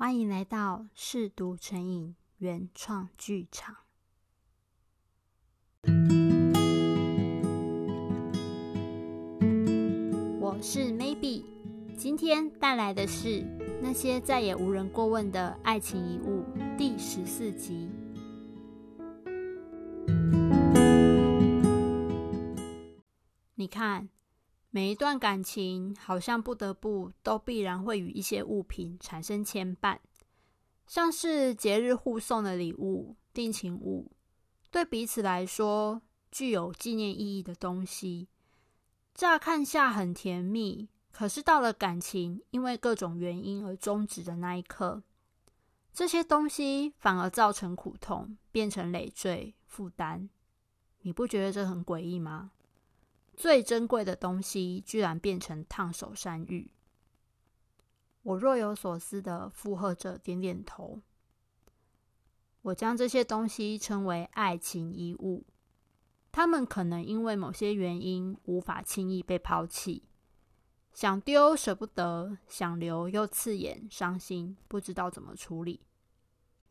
欢迎来到试读成瘾原创剧场。我是 Maybe，今天带来的是那些再也无人过问的爱情遗物第十四集。你看。每一段感情好像不得不都必然会与一些物品产生牵绊，像是节日互送的礼物、定情物，对彼此来说具有纪念意义的东西，乍看下很甜蜜，可是到了感情因为各种原因而终止的那一刻，这些东西反而造成苦痛，变成累赘负担。你不觉得这很诡异吗？最珍贵的东西，居然变成烫手山芋。我若有所思的附和着，点点头。我将这些东西称为爱情遗物。他们可能因为某些原因无法轻易被抛弃，想丢舍不得，想留又刺眼伤心，不知道怎么处理。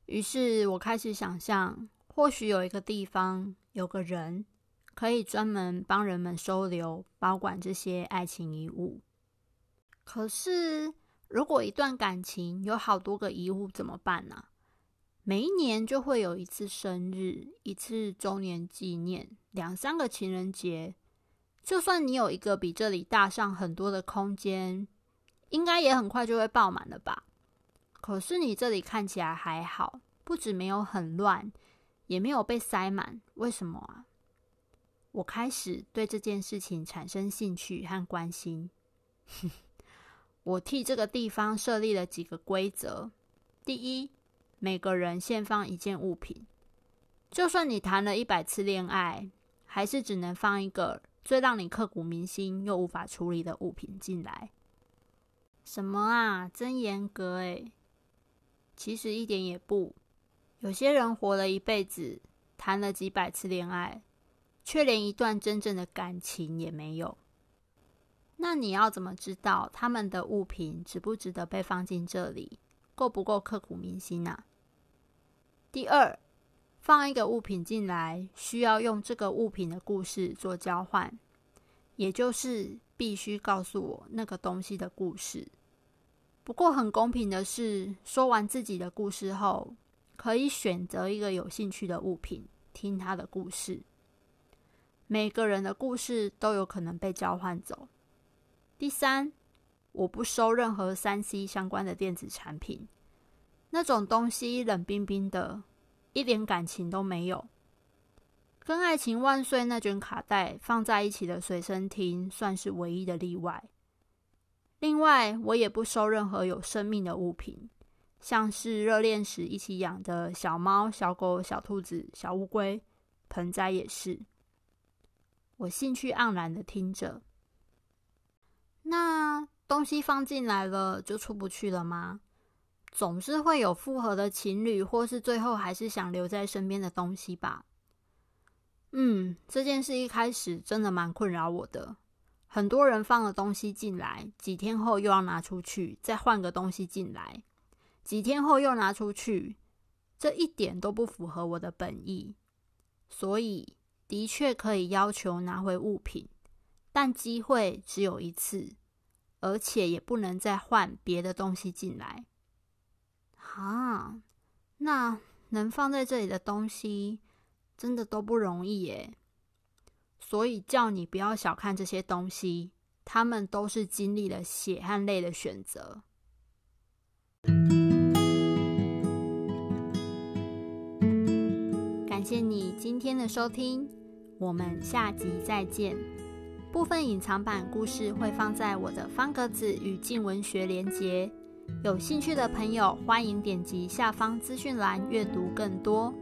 于是我开始想象，或许有一个地方，有个人。可以专门帮人们收留、保管这些爱情遗物。可是，如果一段感情有好多个遗物怎么办呢？每一年就会有一次生日、一次周年纪念、两三个情人节。就算你有一个比这里大上很多的空间，应该也很快就会爆满了吧？可是你这里看起来还好，不止没有很乱，也没有被塞满。为什么啊？我开始对这件事情产生兴趣和关心。我替这个地方设立了几个规则：第一，每个人限放一件物品，就算你谈了一百次恋爱，还是只能放一个最让你刻骨铭心又无法处理的物品进来。什么啊，真严格诶。其实一点也不。有些人活了一辈子，谈了几百次恋爱。却连一段真正的感情也没有，那你要怎么知道他们的物品值不值得被放进这里，够不够刻骨铭心呢？第二，放一个物品进来，需要用这个物品的故事做交换，也就是必须告诉我那个东西的故事。不过很公平的是，说完自己的故事后，可以选择一个有兴趣的物品，听他的故事。每个人的故事都有可能被交换走。第三，我不收任何三 C 相关的电子产品，那种东西冷冰冰的，一点感情都没有。跟《爱情万岁》那卷卡带放在一起的随身听算是唯一的例外。另外，我也不收任何有生命的物品，像是热恋时一起养的小猫、小狗、小兔子、小乌龟，盆栽也是。我兴趣盎然的听着，那东西放进来了就出不去了吗？总是会有复合的情侣，或是最后还是想留在身边的东西吧。嗯，这件事一开始真的蛮困扰我的。很多人放了东西进来，几天后又要拿出去，再换个东西进来，几天后又拿出去，这一点都不符合我的本意，所以。的确可以要求拿回物品，但机会只有一次，而且也不能再换别的东西进来。啊，那能放在这里的东西真的都不容易耶。所以叫你不要小看这些东西，他们都是经历了血和泪的选择。感谢你今天的收听。我们下集再见。部分隐藏版故事会放在我的方格子与静文学连结，有兴趣的朋友欢迎点击下方资讯栏阅读更多。